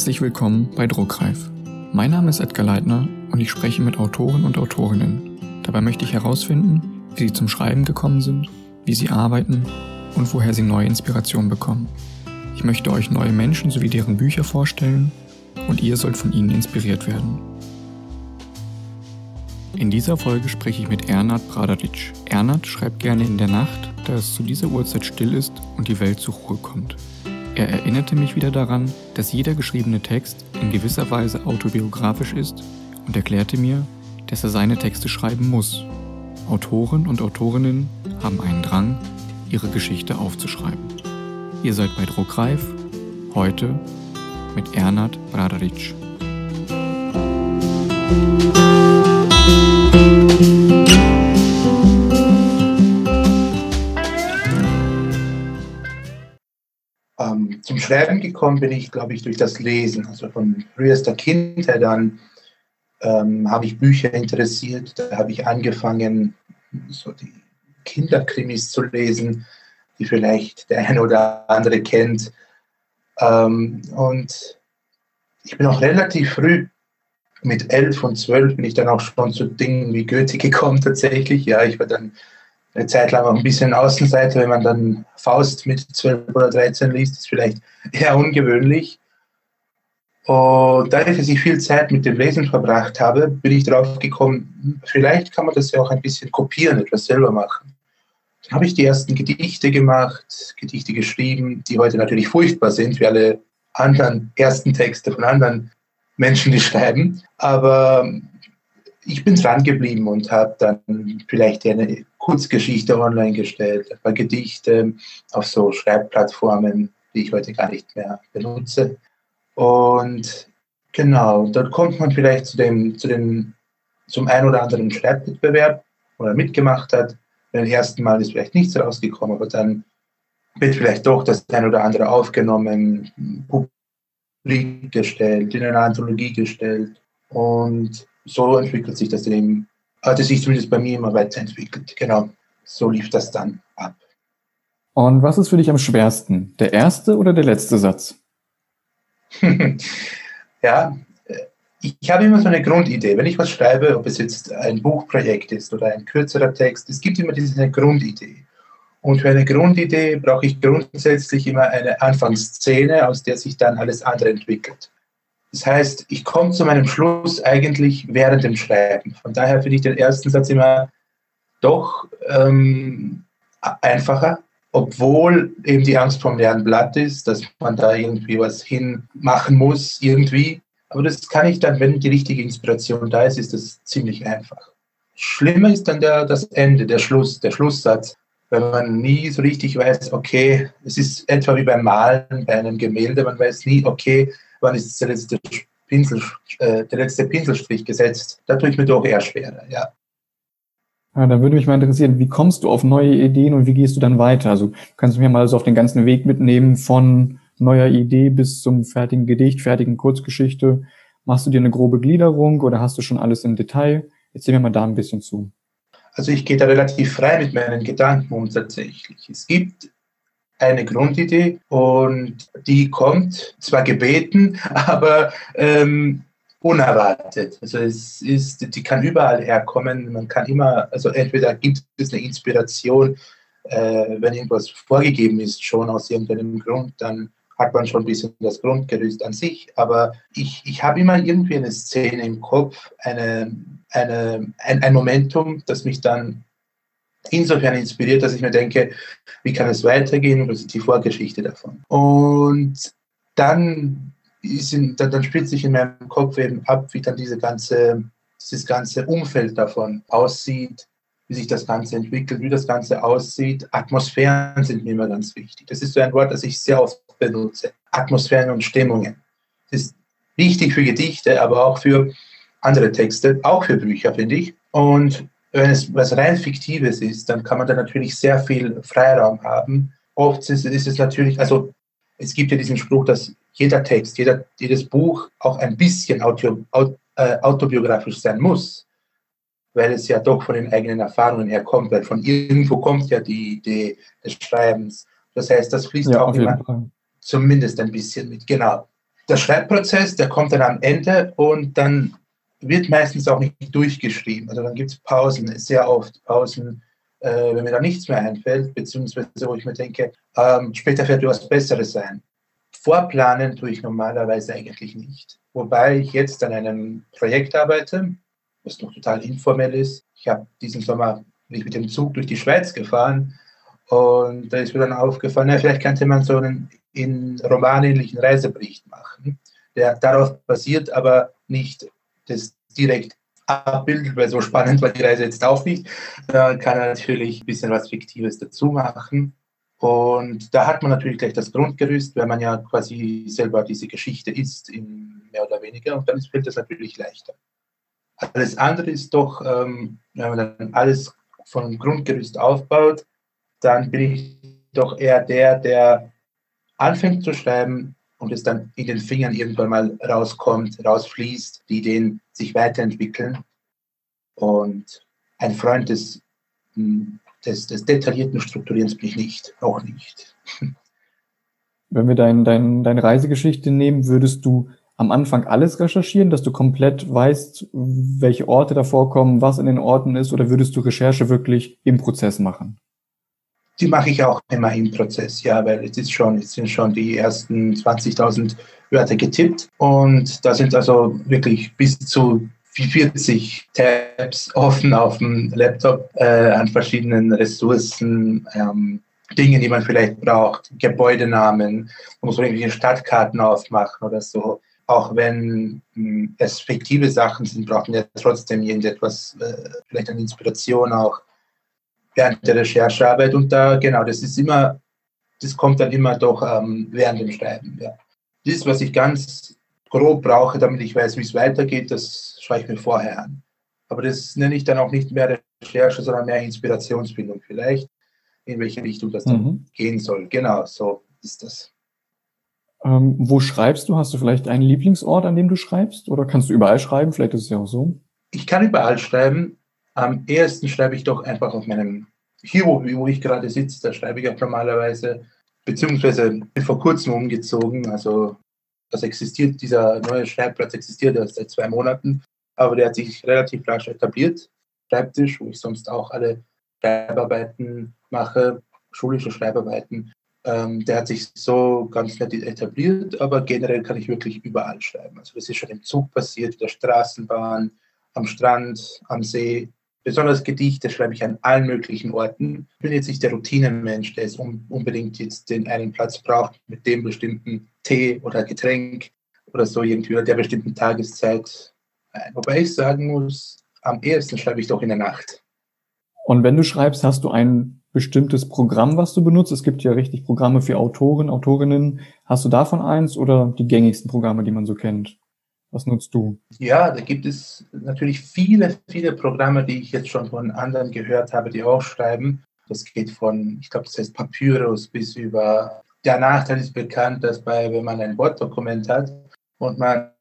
Herzlich willkommen bei Druckreif. Mein Name ist Edgar Leitner und ich spreche mit Autoren und Autorinnen. Dabei möchte ich herausfinden, wie sie zum Schreiben gekommen sind, wie sie arbeiten und woher sie neue Inspirationen bekommen. Ich möchte euch neue Menschen sowie deren Bücher vorstellen und ihr sollt von ihnen inspiriert werden. In dieser Folge spreche ich mit Ernad Bradaric. Ernad schreibt gerne in der Nacht, da es zu dieser Uhrzeit still ist und die Welt zur Ruhe kommt. Er erinnerte mich wieder daran, dass jeder geschriebene Text in gewisser Weise autobiografisch ist und erklärte mir, dass er seine Texte schreiben muss. Autoren und Autorinnen haben einen Drang, ihre Geschichte aufzuschreiben. Ihr seid bei Druckreif, heute mit Ernad Bradaric. Schreiben gekommen bin ich, glaube ich, durch das Lesen. Also von frühester Kindheit an ähm, habe ich Bücher interessiert. Da habe ich angefangen, so die Kinderkrimis zu lesen, die vielleicht der eine oder andere kennt. Ähm, und ich bin auch relativ früh, mit elf und zwölf, bin ich dann auch schon zu Dingen wie Goethe gekommen tatsächlich. Ja, ich war dann eine Zeit lang auch ein bisschen Außenseiter, wenn man dann Faust mit 12 oder 13 liest, ist vielleicht eher ungewöhnlich. Und dadurch, dass ich viel Zeit mit dem Lesen verbracht habe, bin ich darauf gekommen, vielleicht kann man das ja auch ein bisschen kopieren, etwas selber machen. Dann habe ich die ersten Gedichte gemacht, Gedichte geschrieben, die heute natürlich furchtbar sind, wie alle anderen ersten Texte von anderen Menschen, die schreiben. Aber ich bin dran geblieben und habe dann vielleicht eine Kurzgeschichte online gestellt, ein paar Gedichte auf so Schreibplattformen, die ich heute gar nicht mehr benutze. Und genau, dort kommt man vielleicht zu dem, zu dem, zum ein oder anderen Schreibwettbewerb oder mitgemacht hat. Beim ersten Mal ist vielleicht nichts rausgekommen, aber dann wird vielleicht doch das ein oder andere aufgenommen, publik gestellt, in eine Anthologie gestellt. Und so entwickelt sich das eben, hat es sich zumindest bei mir immer weiterentwickelt. Genau, so lief das dann ab. Und was ist für dich am schwersten, der erste oder der letzte Satz? ja, ich habe immer so eine Grundidee. Wenn ich was schreibe, ob es jetzt ein Buchprojekt ist oder ein kürzerer Text, es gibt immer diese Grundidee. Und für eine Grundidee brauche ich grundsätzlich immer eine Anfangsszene, aus der sich dann alles andere entwickelt. Das heißt, ich komme zu meinem Schluss eigentlich während dem Schreiben. Von daher finde ich den ersten Satz immer doch ähm, einfacher, obwohl eben die Angst vom leeren Blatt ist, dass man da irgendwie was hinmachen muss, irgendwie. Aber das kann ich dann, wenn die richtige Inspiration da ist, ist das ziemlich einfach. Schlimmer ist dann der, das Ende, der Schluss, der Schlusssatz, wenn man nie so richtig weiß, okay, es ist etwa wie beim Malen bei einem Gemälde, man weiß nie, okay, wann ist der letzte, Pinsel, äh, der letzte Pinselstrich gesetzt. Da tue ich mir doch eher schwerer, ja. Ja, da würde mich mal interessieren, wie kommst du auf neue Ideen und wie gehst du dann weiter? Also kannst du mir mal so auf den ganzen Weg mitnehmen von neuer Idee bis zum fertigen Gedicht, fertigen Kurzgeschichte. Machst du dir eine grobe Gliederung oder hast du schon alles im Detail? Erzähl mir mal da ein bisschen zu. Also ich gehe da relativ frei mit meinen Gedanken um tatsächlich. Es gibt eine Grundidee und die kommt zwar gebeten, aber ähm, unerwartet. Also es ist, die kann überall herkommen. Man kann immer, also entweder gibt es eine Inspiration, äh, wenn irgendwas vorgegeben ist, schon aus irgendeinem Grund, dann hat man schon ein bisschen das Grundgerüst an sich. Aber ich, ich habe immer irgendwie eine Szene im Kopf, eine, eine, ein, ein Momentum, das mich dann insofern inspiriert, dass ich mir denke, wie kann es weitergehen und was ist die Vorgeschichte davon. Und dann, in, dann, dann spielt sich in meinem Kopf eben ab, wie dann diese ganze, dieses ganze Umfeld davon aussieht, wie sich das Ganze entwickelt, wie das Ganze aussieht. Atmosphären sind mir immer ganz wichtig. Das ist so ein Wort, das ich sehr oft benutze. Atmosphären und Stimmungen. Das ist wichtig für Gedichte, aber auch für andere Texte, auch für Bücher, finde ich. Und wenn es was rein Fiktives ist, dann kann man da natürlich sehr viel Freiraum haben. Oft ist, ist es natürlich, also es gibt ja diesen Spruch, dass jeder Text, jeder, jedes Buch auch ein bisschen auto, äh, autobiografisch sein muss, weil es ja doch von den eigenen Erfahrungen her kommt, weil von irgendwo kommt ja die Idee des Schreibens. Das heißt, das fließt ja, auch immer zumindest ein bisschen mit, genau. der Schreibprozess, der kommt dann am Ende und dann wird meistens auch nicht durchgeschrieben. Also dann gibt es Pausen, sehr oft Pausen, äh, wenn mir da nichts mehr einfällt, beziehungsweise wo ich mir denke, ähm, später wird etwas Besseres sein. Vorplanen tue ich normalerweise eigentlich nicht. Wobei ich jetzt an einem Projekt arbeite, was noch total informell ist. Ich habe diesen Sommer bin mit dem Zug durch die Schweiz gefahren und da ist mir dann aufgefallen, ja, vielleicht könnte man so einen in romanähnlichen Reisebericht machen, der darauf basiert, aber nicht das direkt abbildet, weil so spannend war die Reise jetzt auch nicht. Da kann er natürlich ein bisschen was Fiktives dazu machen. Und da hat man natürlich gleich das Grundgerüst, weil man ja quasi selber diese Geschichte ist, mehr oder weniger. Und dann fällt das natürlich leichter. Alles andere ist doch, ähm, wenn man dann alles von Grundgerüst aufbaut, dann bin ich doch eher der, der anfängt zu schreiben und es dann in den Fingern irgendwann mal rauskommt, rausfließt, die Ideen sich weiterentwickeln. Und ein Freund des, hm, des, des detaillierten Strukturierens bin ich nicht, auch nicht. Wenn wir dein, dein, deine Reisegeschichte nehmen, würdest du am Anfang alles recherchieren, dass du komplett weißt, welche Orte da vorkommen, was in den Orten ist, oder würdest du Recherche wirklich im Prozess machen? Die mache ich auch immer im Prozess, ja, weil es ist schon, es sind schon die ersten 20.000 Wörter getippt und da sind also wirklich bis zu 40 Tabs offen auf dem Laptop äh, an verschiedenen Ressourcen, ähm, Dinge, die man vielleicht braucht, Gebäudenamen, man muss irgendwelche Stadtkarten aufmachen oder so. Auch wenn mh, hm, es fiktive Sachen sind, braucht man ja trotzdem irgendetwas, äh, vielleicht eine Inspiration auch während der Recherchearbeit. Und da, genau, das ist immer, das kommt dann immer doch ähm, während dem Schreiben. Ja. Das ist, was ich ganz grob brauche, damit ich weiß, wie es weitergeht, das schaue ich mir vorher an. Aber das nenne ich dann auch nicht mehr Recherche, sondern mehr Inspirationsfindung vielleicht, in welche Richtung das dann mhm. gehen soll. Genau, so ist das. Ähm, wo schreibst du? Hast du vielleicht einen Lieblingsort, an dem du schreibst? Oder kannst du überall schreiben? Vielleicht ist es ja auch so. Ich kann überall schreiben. Am ersten schreibe ich doch einfach auf meinem, hier wo, wo ich gerade sitze, da schreibe ich auch normalerweise, beziehungsweise bin vor kurzem umgezogen, also das existiert, dieser neue Schreibplatz existiert erst seit zwei Monaten, aber der hat sich relativ rasch etabliert. Schreibtisch, wo ich sonst auch alle Schreibarbeiten mache, schulische Schreibarbeiten. Ähm, der hat sich so ganz nett etabliert, aber generell kann ich wirklich überall schreiben. Also das ist schon im Zug passiert, in der Straßenbahn, am Strand, am See, Besonders Gedichte schreibe ich an allen möglichen Orten. Ich bin jetzt nicht der Routinenmensch, der jetzt unbedingt jetzt den einen Platz braucht mit dem bestimmten Tee oder Getränk oder so irgendwie oder der bestimmten Tageszeit. Wobei ich sagen muss, am ehesten schreibe ich doch in der Nacht. Und wenn du schreibst, hast du ein bestimmtes Programm, was du benutzt? Es gibt ja richtig Programme für Autoren, Autorinnen. Hast du davon eins oder die gängigsten Programme, die man so kennt? Was nutzt du? Ja, da gibt es natürlich viele, viele Programme, die ich jetzt schon von anderen gehört habe, die auch schreiben. Das geht von, ich glaube, das heißt Papyrus bis über. Der Nachteil ist bekannt, dass bei, wenn man ein Word-Dokument hat und man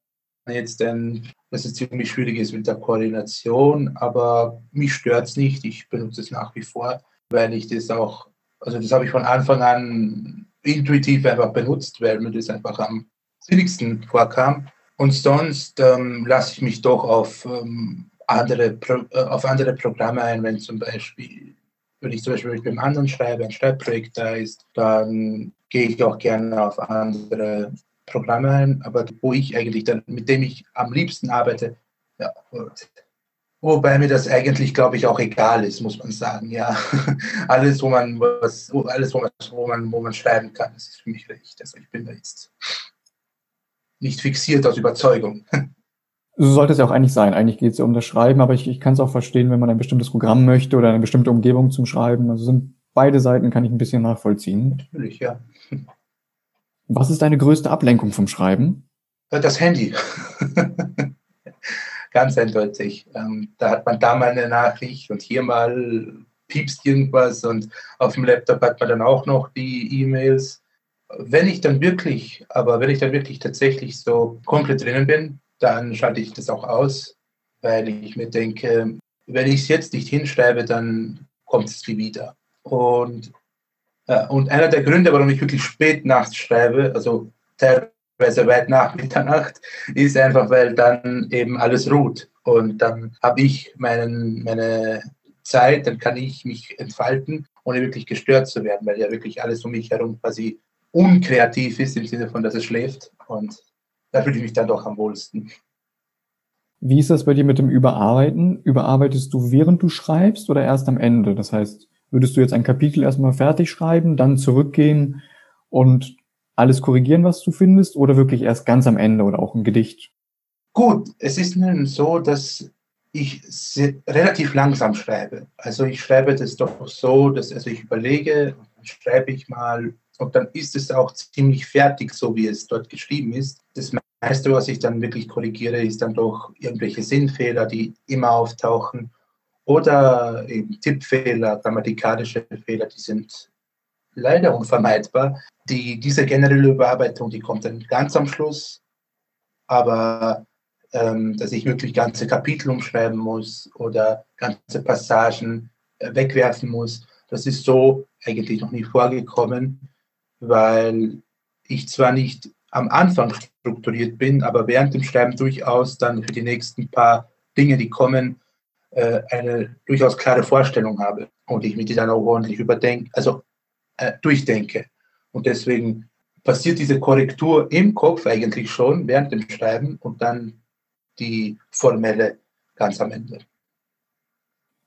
jetzt dann, dass es ziemlich schwierig ist mit der Koordination, aber mich stört es nicht. Ich benutze es nach wie vor, weil ich das auch, also das habe ich von Anfang an intuitiv einfach benutzt, weil mir das einfach am sinnigsten vorkam. Und sonst ähm, lasse ich mich doch auf, ähm, andere Pro äh, auf andere Programme ein, wenn zum Beispiel, wenn ich zum Beispiel mit einem anderen schreibe, ein Schreibprojekt da ist, dann gehe ich auch gerne auf andere Programme ein, aber wo ich eigentlich dann, mit dem ich am liebsten arbeite, ja, wobei mir das eigentlich, glaube ich, auch egal ist, muss man sagen, ja. alles, wo man was, alles, wo man, wo man, wo man schreiben kann, ist für mich recht. Also ich bin da jetzt nicht fixiert aus Überzeugung. So sollte es ja auch eigentlich sein. Eigentlich geht es ja um das Schreiben, aber ich, ich kann es auch verstehen, wenn man ein bestimmtes Programm möchte oder eine bestimmte Umgebung zum Schreiben. Also sind beide Seiten kann ich ein bisschen nachvollziehen. Natürlich, ja. Was ist deine größte Ablenkung vom Schreiben? Das Handy. Ganz eindeutig. Ähm, da hat man da mal eine Nachricht und hier mal piepst irgendwas und auf dem Laptop hat man dann auch noch die E-Mails wenn ich dann wirklich, aber wenn ich dann wirklich tatsächlich so komplett drinnen bin, dann schalte ich das auch aus, weil ich mir denke, wenn ich es jetzt nicht hinschreibe, dann kommt es nie wieder. Und, äh, und einer der Gründe, warum ich wirklich spät nachts schreibe, also teilweise weit nach Mitternacht, ist einfach, weil dann eben alles ruht. Und dann habe ich meinen, meine Zeit, dann kann ich mich entfalten, ohne wirklich gestört zu werden, weil ja wirklich alles um mich herum quasi unkreativ ist, im Sinne von, dass es schläft. Und da fühle ich mich dann doch am wohlsten. Wie ist das bei dir mit dem Überarbeiten? Überarbeitest du während du schreibst oder erst am Ende? Das heißt, würdest du jetzt ein Kapitel erstmal fertig schreiben, dann zurückgehen und alles korrigieren, was du findest, oder wirklich erst ganz am Ende oder auch ein Gedicht? Gut, es ist nun so, dass ich relativ langsam schreibe. Also ich schreibe das doch so, dass also ich überlege, dann schreibe ich mal und dann ist es auch ziemlich fertig, so wie es dort geschrieben ist. Das meiste, was ich dann wirklich korrigiere, ist dann doch irgendwelche Sinnfehler, die immer auftauchen oder eben Tippfehler, grammatikalische Fehler, die sind leider unvermeidbar. Die, diese generelle Überarbeitung, die kommt dann ganz am Schluss, aber ähm, dass ich wirklich ganze Kapitel umschreiben muss oder ganze Passagen äh, wegwerfen muss, das ist so eigentlich noch nie vorgekommen, weil ich zwar nicht am Anfang strukturiert bin, aber während dem Schreiben durchaus dann für die nächsten paar Dinge, die kommen, äh, eine durchaus klare Vorstellung habe und ich mir die dann auch ordentlich überdenke, also äh, durchdenke. Und deswegen passiert diese Korrektur im Kopf eigentlich schon während dem Schreiben und dann die formelle ganz am Ende.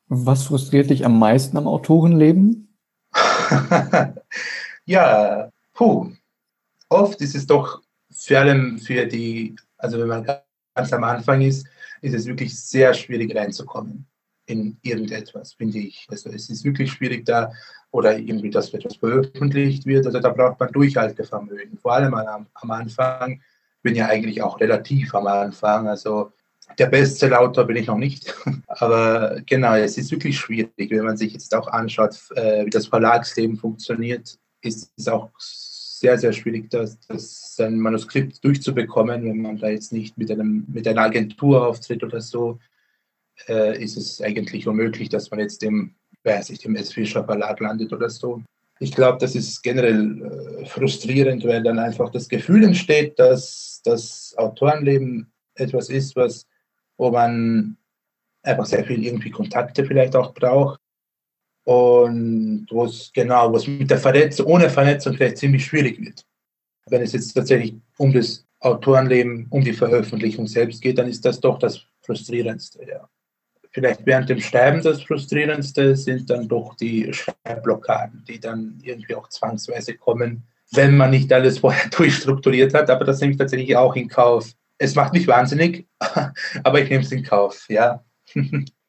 Was frustriert dich am meisten am Autorenleben? ja, puh, oft ist es doch vor allem für die, also wenn man ganz am Anfang ist, ist es wirklich sehr schwierig reinzukommen in irgendetwas, finde ich. Also es ist wirklich schwierig da, oder irgendwie, dass etwas veröffentlicht wird. Also da braucht man Durchhaltevermögen. Vor allem am, am Anfang, bin ja eigentlich auch relativ am Anfang. Also der Bestsellerautor bin ich noch nicht. Aber genau, es ist wirklich schwierig, wenn man sich jetzt auch anschaut, äh, wie das Verlagsleben funktioniert, ist es auch sehr, sehr schwierig, das, das sein Manuskript durchzubekommen, wenn man da jetzt nicht mit, einem, mit einer Agentur auftritt oder so, äh, ist es eigentlich unmöglich, dass man jetzt dem, weiß ich, dem S. Fischer Verlag landet oder so. Ich glaube, das ist generell äh, frustrierend, weil dann einfach das Gefühl entsteht, dass das Autorenleben etwas ist, was, wo man einfach sehr viel irgendwie Kontakte vielleicht auch braucht und wo es genau, wo es mit der Vernetzung, ohne Vernetzung vielleicht ziemlich schwierig wird. Wenn es jetzt tatsächlich um das Autorenleben, um die Veröffentlichung selbst geht, dann ist das doch das Frustrierendste, ja. Vielleicht während dem Schreiben das Frustrierendste sind dann doch die Schreibblockaden, die dann irgendwie auch zwangsweise kommen, wenn man nicht alles vorher durchstrukturiert hat. Aber das nehme ich tatsächlich auch in Kauf. Es macht mich wahnsinnig, aber ich nehme es in Kauf, ja.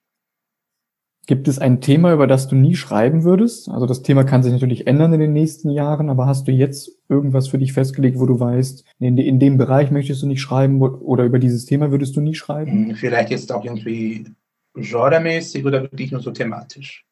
Gibt es ein Thema, über das du nie schreiben würdest? Also das Thema kann sich natürlich ändern in den nächsten Jahren, aber hast du jetzt irgendwas für dich festgelegt, wo du weißt, in, in dem Bereich möchtest du nicht schreiben oder über dieses Thema würdest du nie schreiben? Hm, vielleicht jetzt auch irgendwie genremäßig oder wirklich nur so thematisch?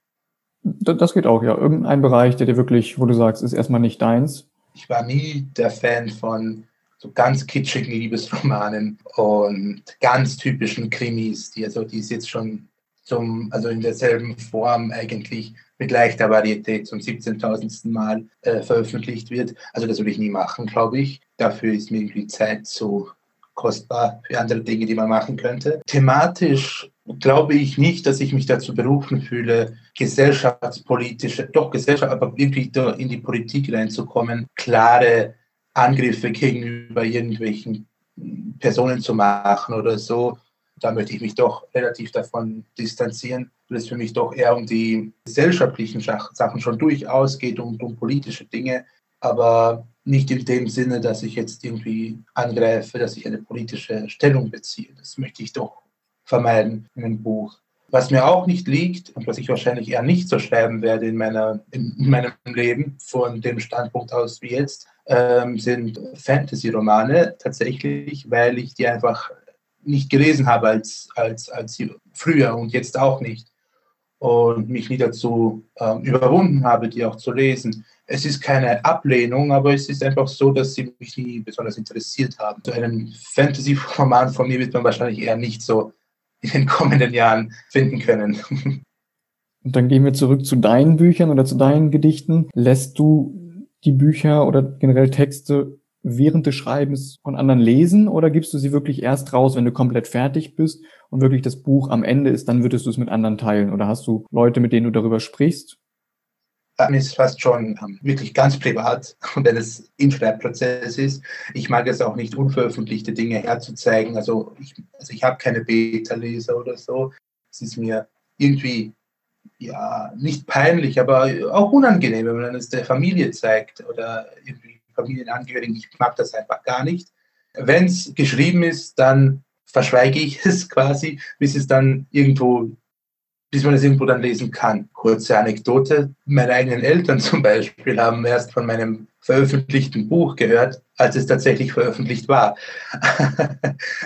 Das geht auch, ja. Irgendein Bereich, der dir wirklich, wo du sagst, ist erstmal nicht deins. Ich war nie der Fan von so ganz kitschigen Liebesromanen und ganz typischen Krimis, die also die es jetzt schon zum, also in derselben Form eigentlich mit leichter Varietät zum 17.000. Mal äh, veröffentlicht wird. Also das würde ich nie machen, glaube ich. Dafür ist mir irgendwie Zeit zu kostbar für andere Dinge, die man machen könnte. Thematisch glaube ich nicht, dass ich mich dazu berufen fühle, gesellschaftspolitische, doch Gesellschaft, aber irgendwie in die Politik reinzukommen, klare Angriffe gegenüber irgendwelchen Personen zu machen oder so da möchte ich mich doch relativ davon distanzieren, weil es für mich doch eher um die gesellschaftlichen Sachen schon durchaus geht, um, um politische Dinge, aber nicht in dem Sinne, dass ich jetzt irgendwie angreife, dass ich eine politische Stellung beziehe. Das möchte ich doch vermeiden in einem Buch. Was mir auch nicht liegt und was ich wahrscheinlich eher nicht so schreiben werde in, meiner, in meinem Leben, von dem Standpunkt aus wie jetzt, ähm, sind Fantasy-Romane tatsächlich, weil ich die einfach nicht gelesen habe als, als, als früher und jetzt auch nicht. Und mich nie dazu äh, überwunden habe, die auch zu lesen. Es ist keine Ablehnung, aber es ist einfach so, dass sie mich nie besonders interessiert haben. So einen Fantasy-Roman von mir wird man wahrscheinlich eher nicht so in den kommenden Jahren finden können. Und dann gehen wir zurück zu deinen Büchern oder zu deinen Gedichten. Lässt du die Bücher oder generell Texte während des Schreibens von anderen lesen oder gibst du sie wirklich erst raus, wenn du komplett fertig bist und wirklich das Buch am Ende ist, dann würdest du es mit anderen teilen? Oder hast du Leute, mit denen du darüber sprichst? Dann ist es fast schon ähm, wirklich ganz privat, wenn es im Schreibprozess ist. Ich mag es auch nicht, unveröffentlichte Dinge herzuzeigen. Also ich, also ich habe keine Beta-Leser oder so. Es ist mir irgendwie ja, nicht peinlich, aber auch unangenehm, wenn man es der Familie zeigt oder irgendwie Familienangehörigen. Ich mag das einfach gar nicht. Wenn es geschrieben ist, dann verschweige ich es quasi, bis es dann irgendwo, bis man es irgendwo dann lesen kann. Kurze Anekdote. Meine eigenen Eltern zum Beispiel haben erst von meinem veröffentlichten Buch gehört, als es tatsächlich veröffentlicht war.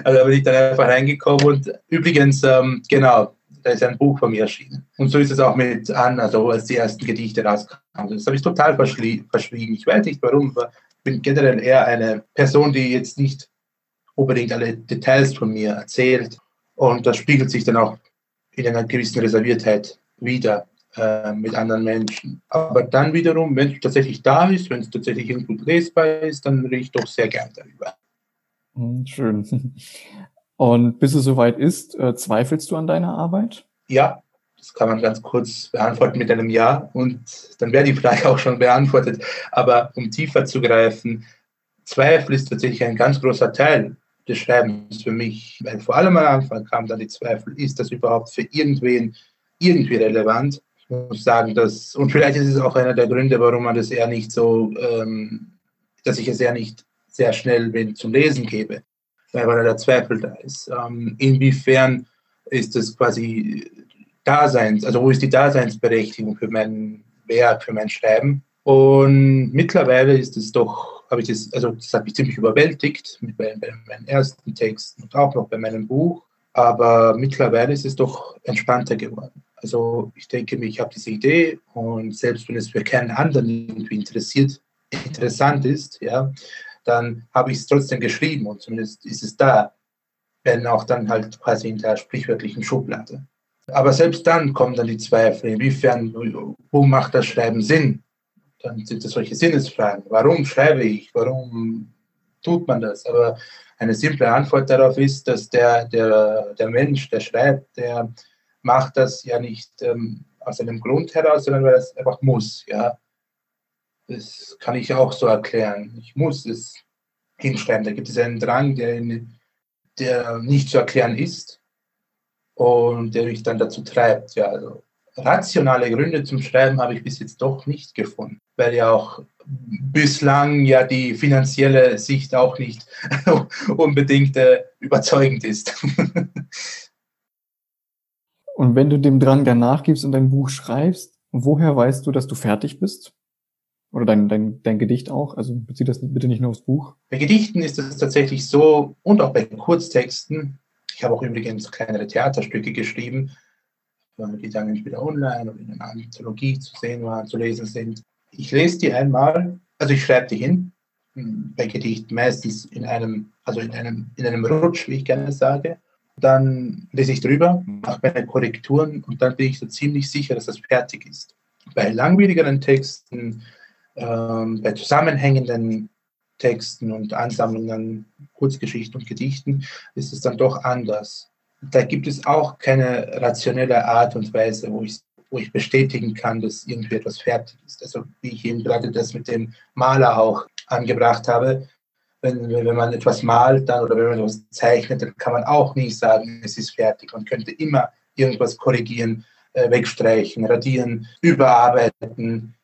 also da bin ich dann einfach reingekommen und übrigens, ähm, genau, da ist ein Buch von mir erschienen. Und so ist es auch mit an, also als die ersten Gedichte rauskamen. Das habe ich total verschwiegen. Ich weiß nicht warum, aber ich bin generell eher eine Person, die jetzt nicht unbedingt alle Details von mir erzählt. Und das spiegelt sich dann auch in einer gewissen Reserviertheit wieder äh, mit anderen Menschen. Aber dann wiederum, wenn es tatsächlich da ist, wenn es tatsächlich irgendwo lesbar ist, dann rede ich doch sehr gern darüber. Hm, schön. Und bis es soweit ist, äh, zweifelst du an deiner Arbeit? Ja, das kann man ganz kurz beantworten mit einem Ja und dann wäre die Frage auch schon beantwortet. Aber um tiefer zu greifen, Zweifel ist tatsächlich ein ganz großer Teil des Schreibens für mich, weil vor allem am Anfang kam dann die Zweifel, ist das überhaupt für irgendwen irgendwie relevant? Ich muss sagen, dass, und vielleicht ist es auch einer der Gründe, warum man das eher nicht so, ähm, dass ich es eher nicht sehr schnell zum Lesen gebe weil der Zweifel da ist. Ähm, inwiefern ist das quasi Daseins, also wo ist die Daseinsberechtigung für mein Werk, für mein Schreiben? Und mittlerweile ist es doch, habe ich das, also das hat mich ziemlich überwältigt mit bei, bei meinen ersten Texten und auch noch bei meinem Buch. Aber mittlerweile ist es doch entspannter geworden. Also ich denke mir, ich habe diese Idee und selbst wenn es für keinen anderen irgendwie interessiert, interessant ist, ja, dann habe ich es trotzdem geschrieben und zumindest ist es da, wenn auch dann halt quasi in der sprichwörtlichen Schublade. Aber selbst dann kommen dann die Zweifel, inwiefern, wo macht das Schreiben Sinn? Dann sind es solche Sinnesfragen. Warum schreibe ich? Warum tut man das? Aber eine simple Antwort darauf ist, dass der, der, der Mensch, der schreibt, der macht das ja nicht ähm, aus einem Grund heraus, sondern weil er es einfach muss. Ja? Das kann ich auch so erklären. Ich muss es hinschreiben. Da gibt es einen Drang, der, der nicht zu erklären ist und der mich dann dazu treibt. Ja, also rationale Gründe zum Schreiben habe ich bis jetzt doch nicht gefunden, weil ja auch bislang ja die finanzielle Sicht auch nicht unbedingt äh, überzeugend ist. und wenn du dem Drang danach gibst und dein Buch schreibst, woher weißt du, dass du fertig bist? Oder dein, dein, dein Gedicht auch? Also bezieht das bitte nicht nur aufs Buch. Bei Gedichten ist es tatsächlich so, und auch bei Kurztexten. Ich habe auch übrigens kleinere Theaterstücke geschrieben, die dann entweder online oder in einer Anthologie zu sehen waren, zu lesen sind. Ich lese die einmal, also ich schreibe die hin, hm, bei Gedichten meistens in einem, also in einem, in einem Rutsch, wie ich gerne sage. Dann lese ich drüber, mache meine Korrekturen und dann bin ich so ziemlich sicher, dass das fertig ist. Bei langwierigeren Texten ähm, bei zusammenhängenden Texten und Ansammlungen, Kurzgeschichten und Gedichten ist es dann doch anders. Da gibt es auch keine rationelle Art und Weise, wo ich, wo ich bestätigen kann, dass irgendwie etwas fertig ist. Also wie ich eben gerade das mit dem Maler auch angebracht habe, wenn, wenn man etwas malt dann oder wenn man etwas zeichnet, dann kann man auch nie sagen, es ist fertig. Man könnte immer irgendwas korrigieren, äh, wegstreichen, radieren, überarbeiten,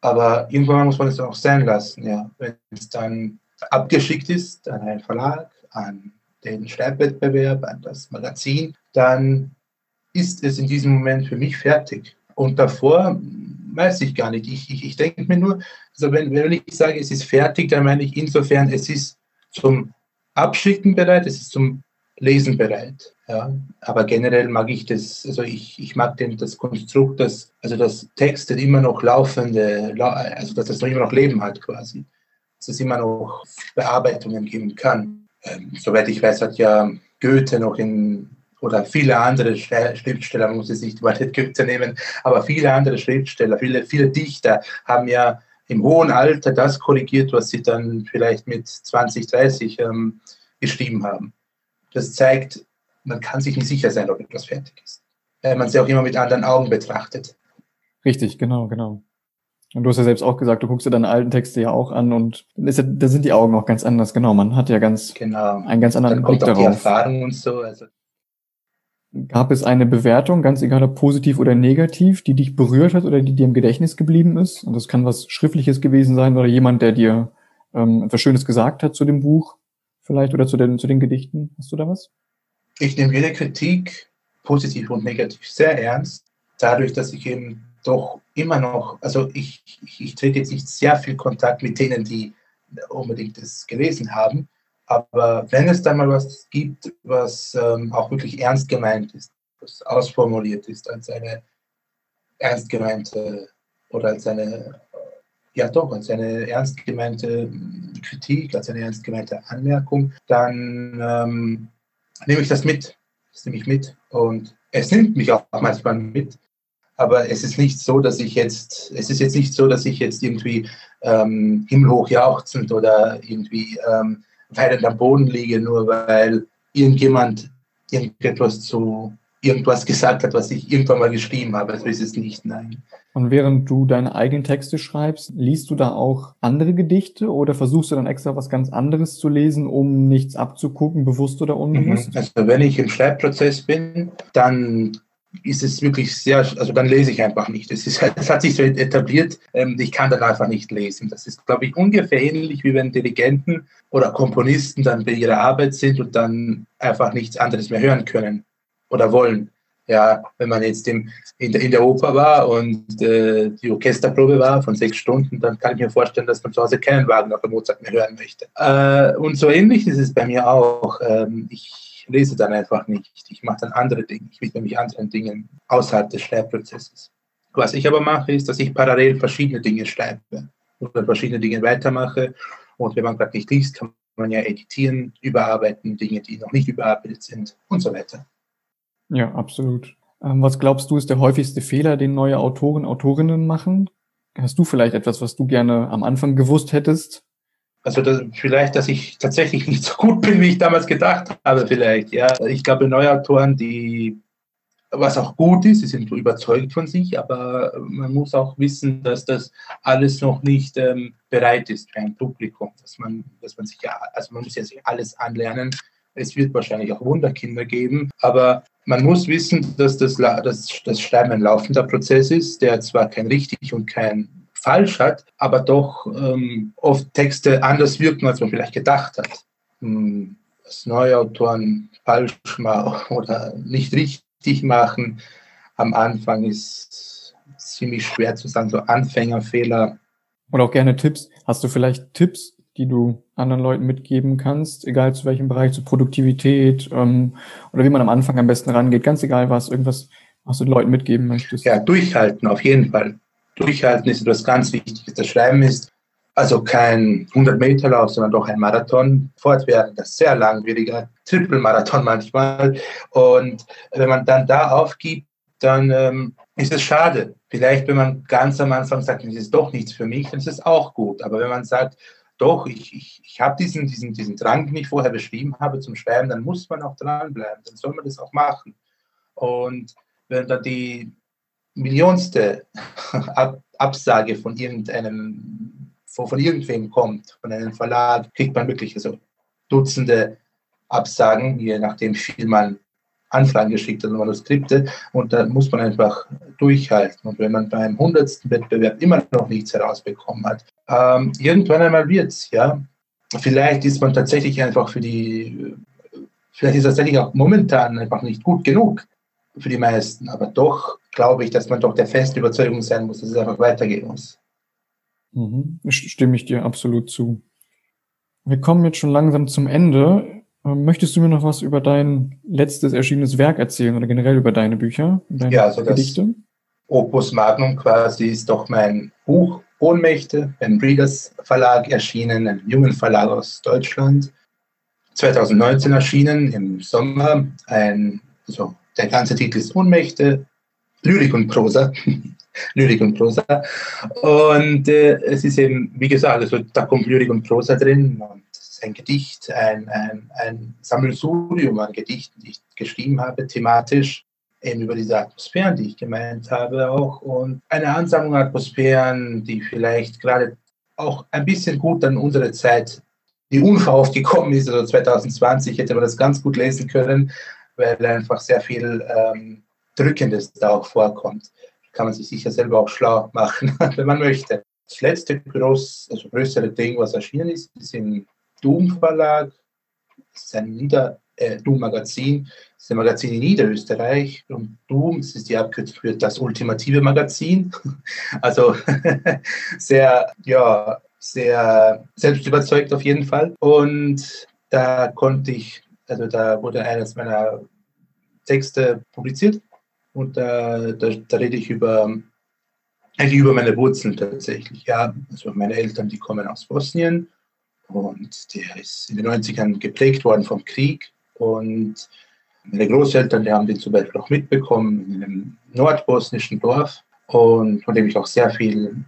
aber irgendwann muss man es auch sein lassen, ja. Wenn es dann abgeschickt ist an einen Verlag, an den Schreibwettbewerb, an das Magazin, dann ist es in diesem Moment für mich fertig. Und davor weiß ich gar nicht. Ich, ich, ich denke mir nur, also wenn, wenn ich sage, es ist fertig, dann meine ich insofern, es ist zum Abschicken bereit, es ist zum Lesen bereit. Ja. Aber generell mag ich das, also ich, ich mag den, das Konstrukt, dass, also das Text immer noch laufende, also dass das noch immer noch Leben hat quasi. Dass es immer noch Bearbeitungen geben kann. Ähm, soweit ich weiß, hat ja Goethe noch in, oder viele andere Schriftsteller, muss es nicht über Goethe nehmen, aber viele andere Schriftsteller, viele, viele Dichter haben ja im hohen Alter das korrigiert, was sie dann vielleicht mit 20, 30 ähm, geschrieben haben. Das zeigt, man kann sich nicht sicher sein, ob etwas fertig ist. Weil man sie auch immer mit anderen Augen betrachtet. Richtig, genau, genau. Und du hast ja selbst auch gesagt, du guckst dir deine alten Texte ja auch an und ja, da sind die Augen auch ganz anders. Genau, man hat ja ganz genau. einen ganz anderen Dann kommt Blick auch die darauf. Erfahrung und so. Also Gab es eine Bewertung, ganz egal ob positiv oder negativ, die dich berührt hat oder die dir im Gedächtnis geblieben ist? Und das kann was Schriftliches gewesen sein oder jemand, der dir ähm, etwas Schönes gesagt hat zu dem Buch vielleicht oder zu den, zu den Gedichten. Hast du da was? ich nehme jede Kritik, positiv und negativ, sehr ernst. Dadurch, dass ich eben doch immer noch, also ich, ich, ich trete jetzt nicht sehr viel Kontakt mit denen, die unbedingt das gelesen haben. Aber wenn es dann mal was gibt, was ähm, auch wirklich ernst gemeint ist, was ausformuliert ist als eine ernst gemeinte oder als eine, ja doch, als eine ernst gemeinte Kritik, als eine ernst gemeinte Anmerkung, dann ähm, nehme ich das mit. Das nehme ich mit. Und es nimmt mich auch manchmal mit. Aber es ist nicht so, dass ich jetzt, es ist jetzt nicht so, dass ich jetzt irgendwie ähm, himmelhoch jauchzend oder irgendwie ähm, weinend am Boden liege, nur weil irgendjemand irgendetwas zu irgendwas gesagt hat, was ich irgendwann mal geschrieben habe. So ist es nicht, nein. Und während du deine eigenen Texte schreibst, liest du da auch andere Gedichte oder versuchst du dann extra was ganz anderes zu lesen, um nichts abzugucken, bewusst oder unbewusst? Also wenn ich im Schreibprozess bin, dann ist es wirklich sehr, also dann lese ich einfach nicht. Es, ist, es hat sich so etabliert, ähm, ich kann dann einfach nicht lesen. Das ist, glaube ich, ungefähr ähnlich, wie wenn Dirigenten oder Komponisten dann bei ihrer Arbeit sind und dann einfach nichts anderes mehr hören können oder wollen. Ja, wenn man jetzt im, in, der, in der Oper war und äh, die Orchesterprobe war von sechs Stunden, dann kann ich mir vorstellen, dass man zu Hause keinen Wagen oder Mozart mehr hören möchte. Äh, und so ähnlich ist es bei mir auch. Ähm, ich lese dann einfach nicht. Ich mache dann andere Dinge. Ich widme mich anderen Dingen außerhalb des Schreibprozesses. Was ich aber mache, ist, dass ich parallel verschiedene Dinge schreibe oder verschiedene Dinge weitermache. Und wenn man gerade nicht liest, kann man ja editieren, überarbeiten, Dinge, die noch nicht überarbeitet sind und so weiter. Ja, absolut. Ähm, was glaubst du, ist der häufigste Fehler, den neue Autoren, Autorinnen machen? Hast du vielleicht etwas, was du gerne am Anfang gewusst hättest? Also das, vielleicht, dass ich tatsächlich nicht so gut bin, wie ich damals gedacht habe, vielleicht. Ja, ich glaube, neue Autoren, die was auch gut ist, sie sind überzeugt von sich, aber man muss auch wissen, dass das alles noch nicht ähm, bereit ist für ein Publikum, dass man, dass man sich ja, also man muss ja sich alles anlernen. Es wird wahrscheinlich auch Wunderkinder geben, aber man muss wissen, dass das, dass das Schreiben ein laufender Prozess ist, der zwar kein richtig und kein falsch hat, aber doch ähm, oft Texte anders wirken, als man vielleicht gedacht hat. Hm, dass neue Autoren falsch machen oder nicht richtig machen am Anfang ist ziemlich schwer zu sagen, so Anfängerfehler. Oder auch gerne Tipps. Hast du vielleicht Tipps, die du anderen Leuten mitgeben kannst, egal zu welchem Bereich, zu Produktivität ähm, oder wie man am Anfang am besten rangeht, ganz egal was, irgendwas, was du den Leuten mitgeben möchtest? Ja, durchhalten, auf jeden Fall. Durchhalten ist etwas ganz Wichtiges. Das Schreiben ist also kein 100-Meter-Lauf, sondern doch ein Marathon, fortwährend, sehr langwieriger Triple-Marathon manchmal. Und wenn man dann da aufgibt, dann ähm, ist es schade. Vielleicht, wenn man ganz am Anfang sagt, das ist doch nichts für mich, dann ist es auch gut. Aber wenn man sagt, doch, ich, ich, ich habe diesen, diesen, diesen Drang, den ich vorher beschrieben habe zum Schreiben, dann muss man auch dranbleiben, dann soll man das auch machen. Und wenn da die millionste Ab Absage von irgendeinem von, von irgendwem kommt, von einem Verlag, kriegt man wirklich so Dutzende Absagen, je nachdem, wie viel man Anfragen geschickt hat und Manuskripte. Und da muss man einfach durchhalten. Und wenn man beim hundertsten Wettbewerb immer noch nichts herausbekommen hat, ähm, irgendwann einmal wird es, ja. Vielleicht ist man tatsächlich einfach für die, vielleicht ist das tatsächlich auch momentan einfach nicht gut genug für die meisten. Aber doch glaube ich, dass man doch der festen Überzeugung sein muss, dass es einfach weitergehen muss. Mhm. Stimme ich dir absolut zu. Wir kommen jetzt schon langsam zum Ende. Ähm, möchtest du mir noch was über dein letztes erschienenes Werk erzählen oder generell über deine Bücher, deine ja, also Gedichte? Opus Magnum quasi ist doch mein Buch Ohnmächte beim Breeders Verlag erschienen, einem jungen Verlag aus Deutschland. 2019 erschienen im Sommer. Ein, also der ganze Titel ist Ohnmächte, Lyrik und Prosa. Lyrik und Prosa. Und äh, es ist eben, wie gesagt, also da kommt Lyrik und Prosa drin. Und es ist ein Gedicht, ein, ein, ein Sammelsurium an Gedichten, die ich geschrieben habe, thematisch eben über diese Atmosphären, die ich gemeint habe, auch. Und eine Ansammlung an Atmosphären, die vielleicht gerade auch ein bisschen gut an unsere Zeit, die unverhofft gekommen ist, also 2020 hätte man das ganz gut lesen können, weil einfach sehr viel ähm, Drückendes da auch vorkommt. Kann man sich sicher selber auch schlau machen, wenn man möchte. Das letzte groß, also größere Ding, was erschienen ist, ist im Doom Verlag. Das ist ein Nieder äh, Doom Magazin. Das ist ein Magazin in Niederösterreich. Und Doom, das ist die Abkürzung für das ultimative Magazin. Also sehr, ja, sehr selbstüberzeugt auf jeden Fall. Und da konnte ich, also da wurde eines meiner Texte publiziert und da, da, da rede ich über, eigentlich über meine Wurzeln tatsächlich. Ja, also meine Eltern, die kommen aus Bosnien und der ist in den 90ern geprägt worden vom Krieg. Und meine Großeltern, die haben den zum Beispiel auch mitbekommen in einem nordbosnischen Dorf und von dem ich auch sehr viel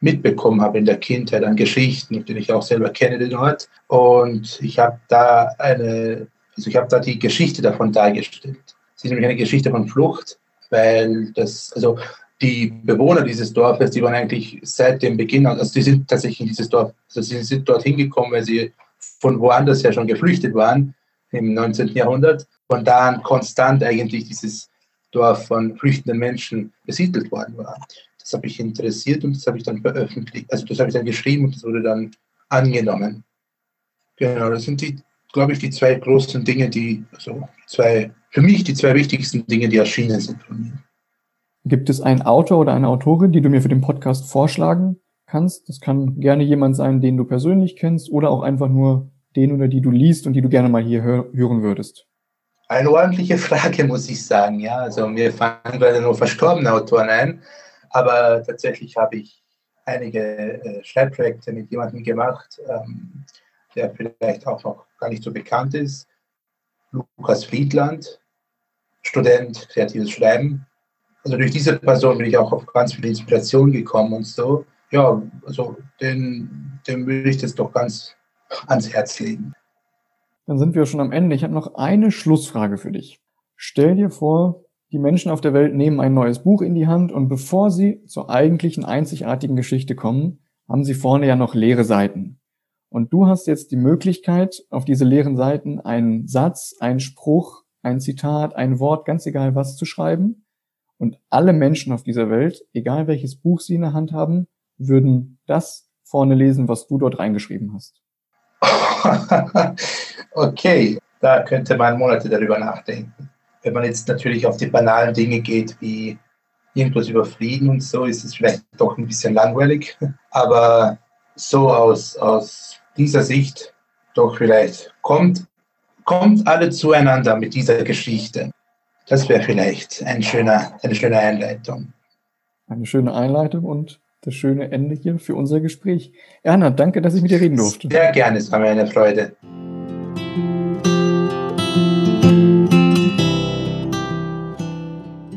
mitbekommen habe in der Kindheit an Geschichten, die ich auch selber kenne, den Ort. Und ich habe da eine, also ich habe da die Geschichte davon dargestellt. Es ist nämlich eine Geschichte von Flucht, weil das, also die Bewohner dieses Dorfes, die waren eigentlich seit dem Beginn, also die sind tatsächlich in dieses Dorf, also sie sind dorthin gekommen, weil sie von woanders her schon geflüchtet waren im 19. Jahrhundert. Von da an konstant eigentlich dieses Dorf von flüchtenden Menschen besiedelt worden war. Das habe ich interessiert und das habe ich dann veröffentlicht. Also das habe ich dann geschrieben und das wurde dann angenommen. Genau, das sind die, glaube ich, die zwei großen Dinge, die, also zwei für mich die zwei wichtigsten Dinge, die erschienen sind von mir. Gibt es einen Autor oder eine Autorin, die du mir für den Podcast vorschlagen kannst? Das kann gerne jemand sein, den du persönlich kennst oder auch einfach nur den oder die du liest und die du gerne mal hier hör hören würdest. Eine ordentliche Frage, muss ich sagen. Ja, also mir fallen gerade nur verstorbene Autoren ein, aber tatsächlich habe ich einige äh, Schreibprojekte mit jemandem gemacht, ähm, der vielleicht auch noch gar nicht so bekannt ist. Lukas Friedland, Student, kreatives Schreiben. Also durch diese Person bin ich auch auf ganz viel Inspiration gekommen und so. Ja, also den, den würde ich das doch ganz ans Herz legen. Dann sind wir schon am Ende. Ich habe noch eine Schlussfrage für dich. Stell dir vor, die Menschen auf der Welt nehmen ein neues Buch in die Hand und bevor sie zur eigentlichen einzigartigen Geschichte kommen, haben sie vorne ja noch leere Seiten. Und du hast jetzt die Möglichkeit, auf diese leeren Seiten einen Satz, einen Spruch, ein Zitat, ein Wort, ganz egal was zu schreiben. Und alle Menschen auf dieser Welt, egal welches Buch sie in der Hand haben, würden das vorne lesen, was du dort reingeschrieben hast. okay, da könnte man Monate darüber nachdenken. Wenn man jetzt natürlich auf die banalen Dinge geht, wie irgendwas über Frieden und so, ist es vielleicht doch ein bisschen langweilig. Aber so aus, aus dieser Sicht doch vielleicht kommt kommt alle zueinander mit dieser Geschichte. Das wäre vielleicht ein schöner, eine schöne Einleitung. Eine schöne Einleitung und das schöne Ende hier für unser Gespräch. Erna, danke, dass ich mit dir reden durfte. Sehr gerne, es war mir eine Freude.